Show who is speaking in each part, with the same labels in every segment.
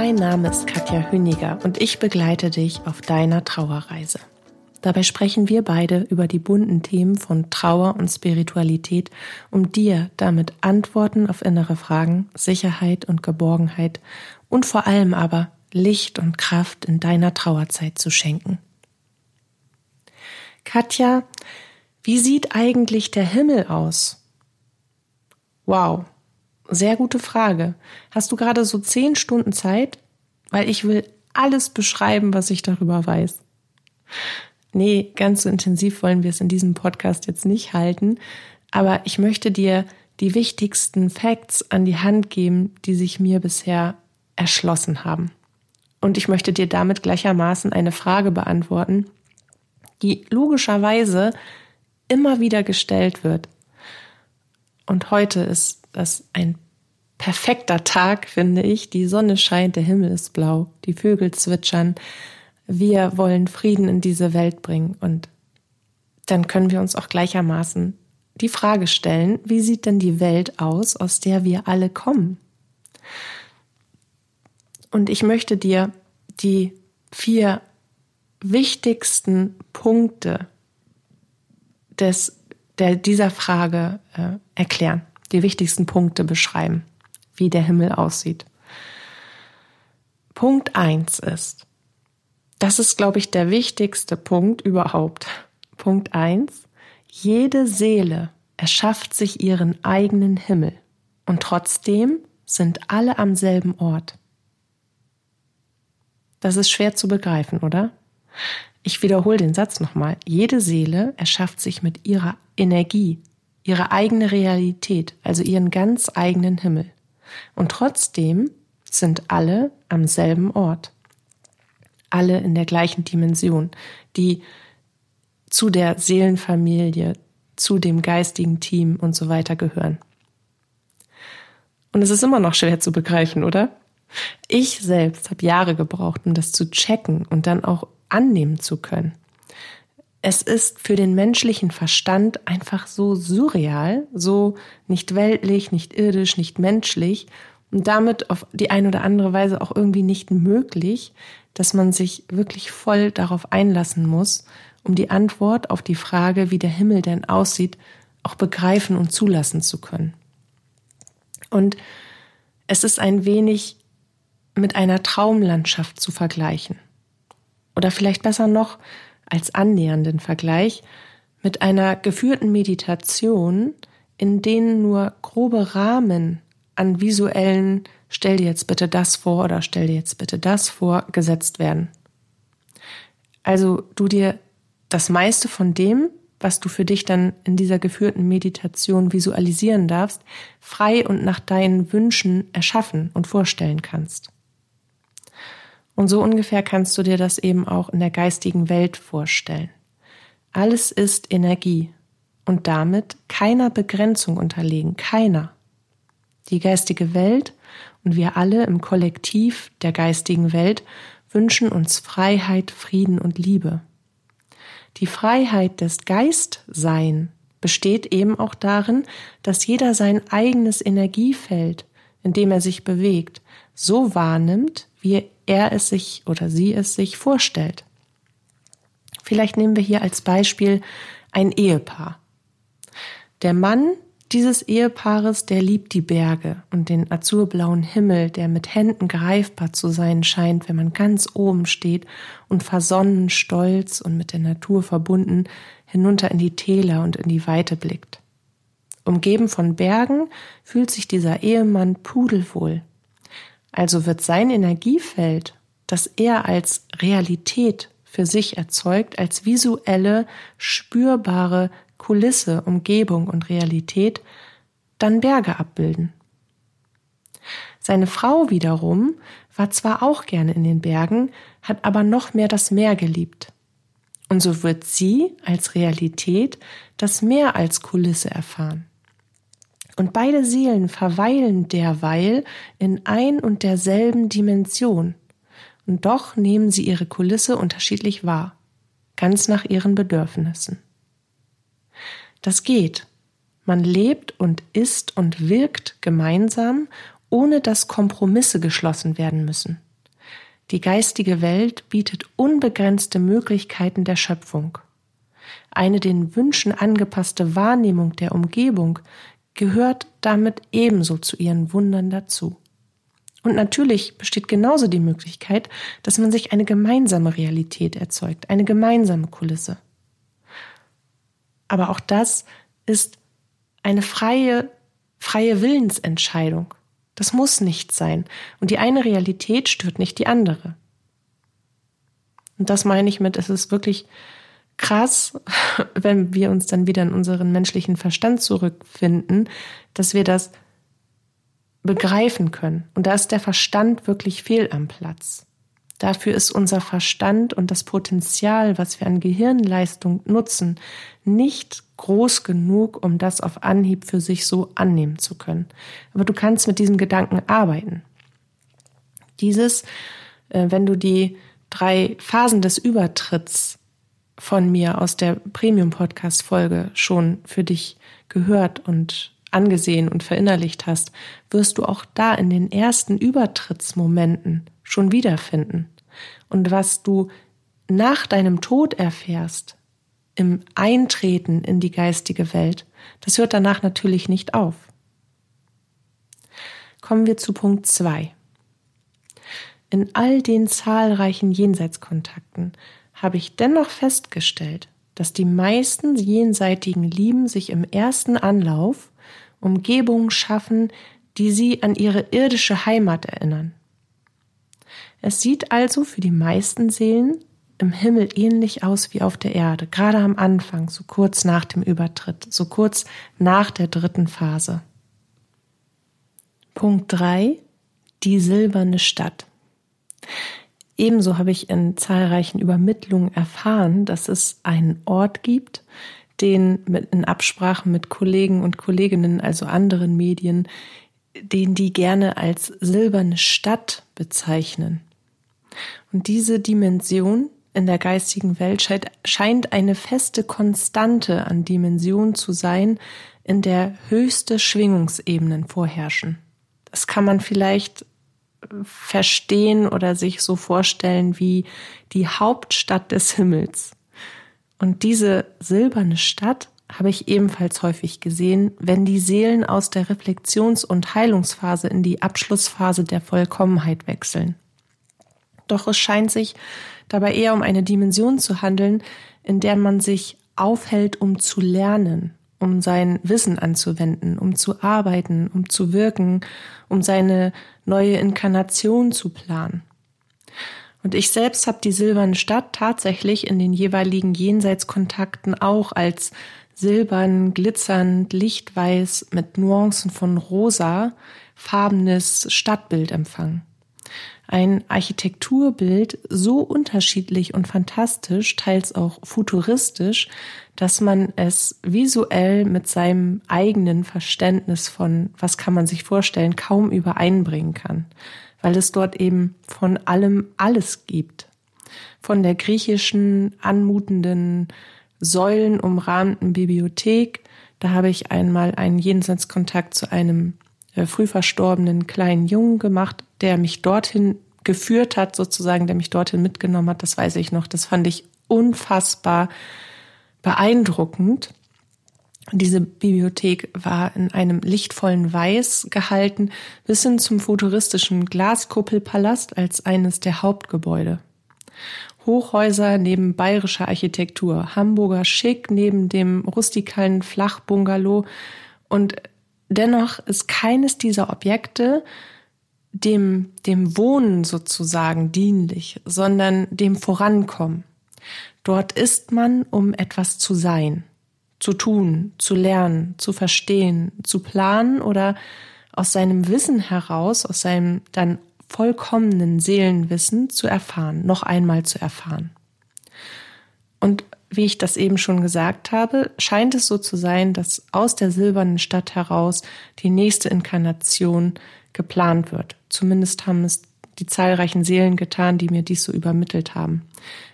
Speaker 1: Mein Name ist Katja Hüniger und ich begleite dich auf deiner Trauerreise. Dabei sprechen wir beide über die bunten Themen von Trauer und Spiritualität, um dir damit Antworten auf innere Fragen, Sicherheit und Geborgenheit und vor allem aber Licht und Kraft in deiner Trauerzeit zu schenken. Katja, wie sieht eigentlich der Himmel aus? Wow, sehr gute Frage. Hast du gerade so zehn Stunden Zeit? Weil ich will alles beschreiben, was ich darüber weiß. Nee, ganz so intensiv wollen wir es in diesem Podcast jetzt nicht halten, aber ich möchte dir die wichtigsten Facts an die Hand geben, die sich mir bisher erschlossen haben. Und ich möchte dir damit gleichermaßen eine Frage beantworten, die logischerweise immer wieder gestellt wird. Und heute ist das ein perfekter Tag, finde ich. Die Sonne scheint, der Himmel ist blau, die Vögel zwitschern. Wir wollen Frieden in diese Welt bringen und dann können wir uns auch gleichermaßen die Frage stellen, wie sieht denn die Welt aus, aus der wir alle kommen? Und ich möchte dir die vier wichtigsten Punkte des der dieser Frage äh, erklären, die wichtigsten Punkte beschreiben, wie der Himmel aussieht. Punkt eins ist, das ist, glaube ich, der wichtigste Punkt überhaupt. Punkt eins: jede Seele erschafft sich ihren eigenen Himmel und trotzdem sind alle am selben Ort. Das ist schwer zu begreifen, oder? Ich wiederhole den Satz nochmal. Jede Seele erschafft sich mit ihrer Energie, ihre eigene Realität, also ihren ganz eigenen Himmel. Und trotzdem sind alle am selben Ort. Alle in der gleichen Dimension, die zu der Seelenfamilie, zu dem geistigen Team und so weiter gehören. Und es ist immer noch schwer zu begreifen, oder? Ich selbst habe Jahre gebraucht, um das zu checken und dann auch annehmen zu können. Es ist für den menschlichen Verstand einfach so surreal, so nicht weltlich, nicht irdisch, nicht menschlich und damit auf die eine oder andere Weise auch irgendwie nicht möglich, dass man sich wirklich voll darauf einlassen muss, um die Antwort auf die Frage, wie der Himmel denn aussieht, auch begreifen und zulassen zu können. Und es ist ein wenig mit einer Traumlandschaft zu vergleichen. Oder vielleicht besser noch als annähernden Vergleich mit einer geführten Meditation, in denen nur grobe Rahmen an visuellen Stell dir jetzt bitte das vor oder stell dir jetzt bitte das vor gesetzt werden. Also du dir das meiste von dem, was du für dich dann in dieser geführten Meditation visualisieren darfst, frei und nach deinen Wünschen erschaffen und vorstellen kannst. Und so ungefähr kannst du dir das eben auch in der geistigen Welt vorstellen. Alles ist Energie und damit keiner Begrenzung unterlegen, keiner. Die geistige Welt und wir alle im Kollektiv der geistigen Welt wünschen uns Freiheit, Frieden und Liebe. Die Freiheit des Geistsein besteht eben auch darin, dass jeder sein eigenes Energiefeld, in dem er sich bewegt, so wahrnimmt, wie er es sich oder sie es sich vorstellt. Vielleicht nehmen wir hier als Beispiel ein Ehepaar. Der Mann dieses Ehepaares, der liebt die Berge und den azurblauen Himmel, der mit Händen greifbar zu sein scheint, wenn man ganz oben steht und versonnen, stolz und mit der Natur verbunden hinunter in die Täler und in die Weite blickt. Umgeben von Bergen fühlt sich dieser Ehemann pudelwohl. Also wird sein Energiefeld, das er als Realität für sich erzeugt, als visuelle, spürbare Kulisse, Umgebung und Realität, dann Berge abbilden. Seine Frau wiederum war zwar auch gerne in den Bergen, hat aber noch mehr das Meer geliebt. Und so wird sie als Realität das Meer als Kulisse erfahren. Und beide Seelen verweilen derweil in ein und derselben Dimension. Und doch nehmen sie ihre Kulisse unterschiedlich wahr, ganz nach ihren Bedürfnissen. Das geht. Man lebt und ist und wirkt gemeinsam, ohne dass Kompromisse geschlossen werden müssen. Die geistige Welt bietet unbegrenzte Möglichkeiten der Schöpfung. Eine den Wünschen angepasste Wahrnehmung der Umgebung gehört damit ebenso zu ihren Wundern dazu. Und natürlich besteht genauso die Möglichkeit, dass man sich eine gemeinsame Realität erzeugt, eine gemeinsame Kulisse. Aber auch das ist eine freie, freie Willensentscheidung. Das muss nicht sein. Und die eine Realität stört nicht die andere. Und das meine ich mit, es ist wirklich krass, wenn wir uns dann wieder in unseren menschlichen Verstand zurückfinden, dass wir das begreifen können. Und da ist der Verstand wirklich fehl am Platz. Dafür ist unser Verstand und das Potenzial, was wir an Gehirnleistung nutzen, nicht groß genug, um das auf Anhieb für sich so annehmen zu können. Aber du kannst mit diesem Gedanken arbeiten. Dieses, äh, wenn du die drei Phasen des Übertritts von mir aus der Premium-Podcast-Folge schon für dich gehört und angesehen und verinnerlicht hast, wirst du auch da in den ersten Übertrittsmomenten schon wiederfinden. Und was du nach deinem Tod erfährst, im Eintreten in die geistige Welt, das hört danach natürlich nicht auf. Kommen wir zu Punkt zwei. In all den zahlreichen Jenseitskontakten habe ich dennoch festgestellt, dass die meisten jenseitigen Lieben sich im ersten Anlauf Umgebungen schaffen, die sie an ihre irdische Heimat erinnern. Es sieht also für die meisten Seelen im Himmel ähnlich aus wie auf der Erde, gerade am Anfang, so kurz nach dem Übertritt, so kurz nach der dritten Phase. Punkt drei: Die silberne Stadt. Ebenso habe ich in zahlreichen Übermittlungen erfahren, dass es einen Ort gibt, den mit, in Absprache mit Kollegen und Kolleginnen, also anderen Medien, den die gerne als silberne Stadt bezeichnen. Und diese Dimension in der geistigen Welt scheint, eine feste Konstante an Dimension zu sein, in der höchste Schwingungsebenen vorherrschen. Das kann man vielleicht verstehen oder sich so vorstellen wie die Hauptstadt des Himmels. Und diese silberne Stadt habe ich ebenfalls häufig gesehen, wenn die Seelen aus der Reflexions- und Heilungsphase in die Abschlussphase der Vollkommenheit wechseln. Doch es scheint sich dabei eher um eine Dimension zu handeln, in der man sich aufhält, um zu lernen, um sein Wissen anzuwenden, um zu arbeiten, um zu wirken, um seine neue Inkarnation zu planen. Und ich selbst habe die silberne Stadt tatsächlich in den jeweiligen Jenseitskontakten auch als silbern, glitzernd, lichtweiß mit Nuancen von rosa farbenes Stadtbild empfangen. Ein Architekturbild so unterschiedlich und fantastisch, teils auch futuristisch, dass man es visuell mit seinem eigenen Verständnis von, was kann man sich vorstellen, kaum übereinbringen kann, weil es dort eben von allem alles gibt. Von der griechischen anmutenden säulenumrahmten Bibliothek, da habe ich einmal einen Jenseitskontakt zu einem früh verstorbenen kleinen Jungen gemacht, der mich dorthin geführt hat, sozusagen, der mich dorthin mitgenommen hat, das weiß ich noch. Das fand ich unfassbar beeindruckend. Diese Bibliothek war in einem lichtvollen Weiß gehalten, bis hin zum futuristischen Glaskuppelpalast als eines der Hauptgebäude. Hochhäuser neben bayerischer Architektur, Hamburger Schick neben dem rustikalen Flachbungalow und dennoch ist keines dieser Objekte dem, dem Wohnen sozusagen dienlich, sondern dem Vorankommen. Dort ist man, um etwas zu sein, zu tun, zu lernen, zu verstehen, zu planen oder aus seinem Wissen heraus, aus seinem dann vollkommenen Seelenwissen zu erfahren, noch einmal zu erfahren. Und wie ich das eben schon gesagt habe, scheint es so zu sein, dass aus der silbernen Stadt heraus die nächste Inkarnation geplant wird. Zumindest haben es die zahlreichen Seelen getan, die mir dies so übermittelt haben.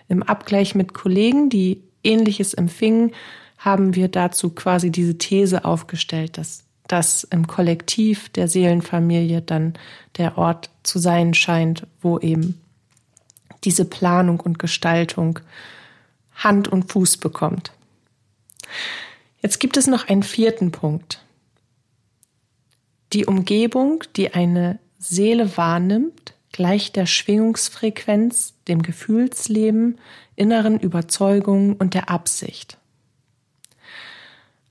Speaker 1: Im Abgleich mit Kollegen, die ähnliches empfingen, haben wir dazu quasi diese These aufgestellt, dass das im Kollektiv der Seelenfamilie dann der Ort zu sein scheint, wo eben diese Planung und Gestaltung Hand und Fuß bekommt. Jetzt gibt es noch einen vierten Punkt. Die Umgebung, die eine Seele wahrnimmt, gleicht der Schwingungsfrequenz, dem Gefühlsleben, inneren Überzeugungen und der Absicht.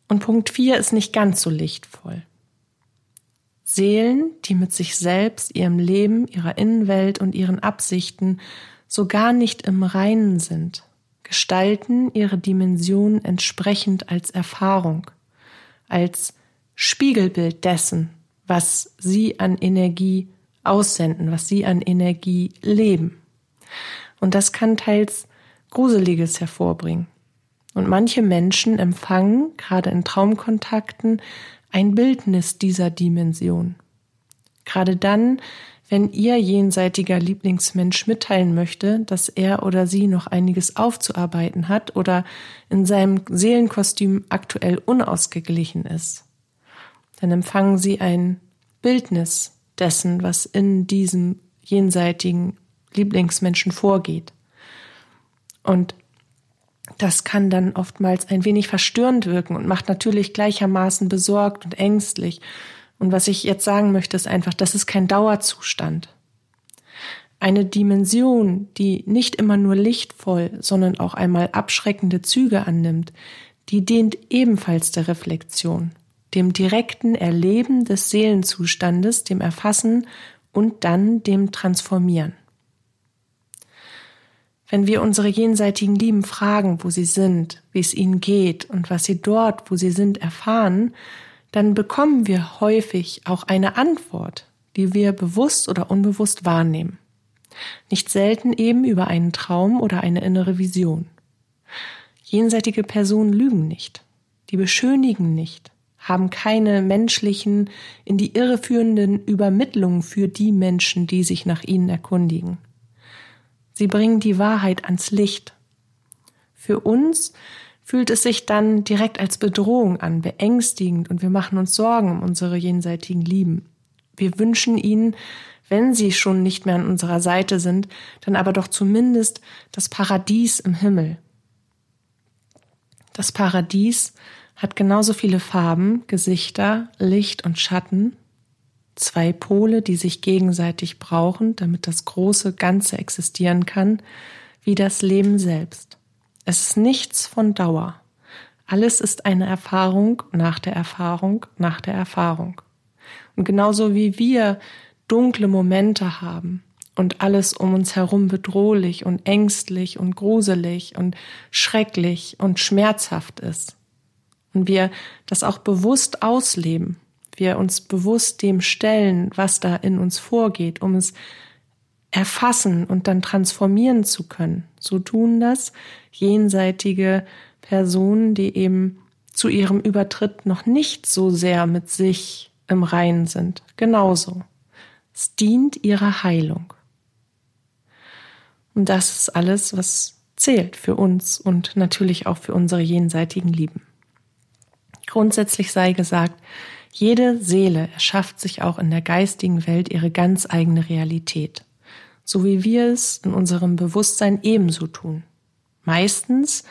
Speaker 1: Und Punkt 4 ist nicht ganz so lichtvoll. Seelen, die mit sich selbst, ihrem Leben, ihrer Innenwelt und ihren Absichten so gar nicht im Reinen sind, gestalten ihre Dimension entsprechend als Erfahrung, als Spiegelbild dessen, was sie an Energie aussenden, was sie an Energie leben. Und das kann teils Gruseliges hervorbringen. Und manche Menschen empfangen, gerade in Traumkontakten, ein Bildnis dieser Dimension. Gerade dann, wenn ihr jenseitiger Lieblingsmensch mitteilen möchte, dass er oder sie noch einiges aufzuarbeiten hat oder in seinem Seelenkostüm aktuell unausgeglichen ist, dann empfangen sie ein Bildnis dessen, was in diesem jenseitigen Lieblingsmenschen vorgeht. Und das kann dann oftmals ein wenig verstörend wirken und macht natürlich gleichermaßen besorgt und ängstlich. Und was ich jetzt sagen möchte, ist einfach, das ist kein Dauerzustand. Eine Dimension, die nicht immer nur lichtvoll, sondern auch einmal abschreckende Züge annimmt, die dient ebenfalls der Reflexion, dem direkten Erleben des Seelenzustandes, dem Erfassen und dann dem Transformieren. Wenn wir unsere jenseitigen Lieben fragen, wo sie sind, wie es ihnen geht und was sie dort, wo sie sind, erfahren, dann bekommen wir häufig auch eine Antwort, die wir bewusst oder unbewusst wahrnehmen. Nicht selten eben über einen Traum oder eine innere Vision. Jenseitige Personen lügen nicht, die beschönigen nicht, haben keine menschlichen, in die Irre führenden Übermittlungen für die Menschen, die sich nach ihnen erkundigen. Sie bringen die Wahrheit ans Licht. Für uns fühlt es sich dann direkt als Bedrohung an, beängstigend und wir machen uns Sorgen um unsere jenseitigen Lieben. Wir wünschen ihnen, wenn sie schon nicht mehr an unserer Seite sind, dann aber doch zumindest das Paradies im Himmel. Das Paradies hat genauso viele Farben, Gesichter, Licht und Schatten zwei Pole, die sich gegenseitig brauchen, damit das große Ganze existieren kann, wie das Leben selbst. Es ist nichts von Dauer. Alles ist eine Erfahrung nach der Erfahrung nach der Erfahrung. Und genauso wie wir dunkle Momente haben und alles um uns herum bedrohlich und ängstlich und gruselig und schrecklich und schmerzhaft ist, und wir das auch bewusst ausleben, wir uns bewusst dem stellen, was da in uns vorgeht, um es erfassen und dann transformieren zu können. So tun das jenseitige Personen, die eben zu ihrem Übertritt noch nicht so sehr mit sich im Reinen sind. Genauso. Es dient ihrer Heilung. Und das ist alles, was zählt für uns und natürlich auch für unsere jenseitigen Lieben. Grundsätzlich sei gesagt, jede Seele erschafft sich auch in der geistigen Welt ihre ganz eigene Realität, so wie wir es in unserem Bewusstsein ebenso tun. Meistens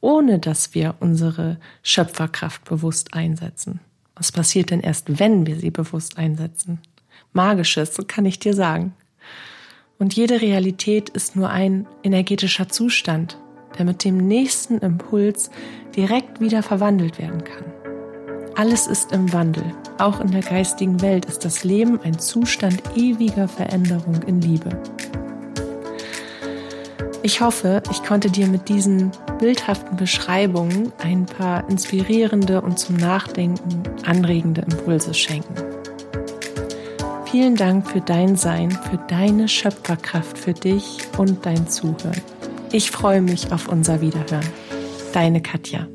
Speaker 1: ohne dass wir unsere Schöpferkraft bewusst einsetzen. Was passiert denn erst, wenn wir sie bewusst einsetzen? Magisches, kann ich dir sagen. Und jede Realität ist nur ein energetischer Zustand, der mit dem nächsten Impuls direkt wieder verwandelt werden kann. Alles ist im Wandel. Auch in der geistigen Welt ist das Leben ein Zustand ewiger Veränderung in Liebe. Ich hoffe, ich konnte dir mit diesen bildhaften Beschreibungen ein paar inspirierende und zum Nachdenken anregende Impulse schenken. Vielen Dank für dein Sein, für deine Schöpferkraft, für dich und dein Zuhören. Ich freue mich auf unser Wiederhören. Deine Katja.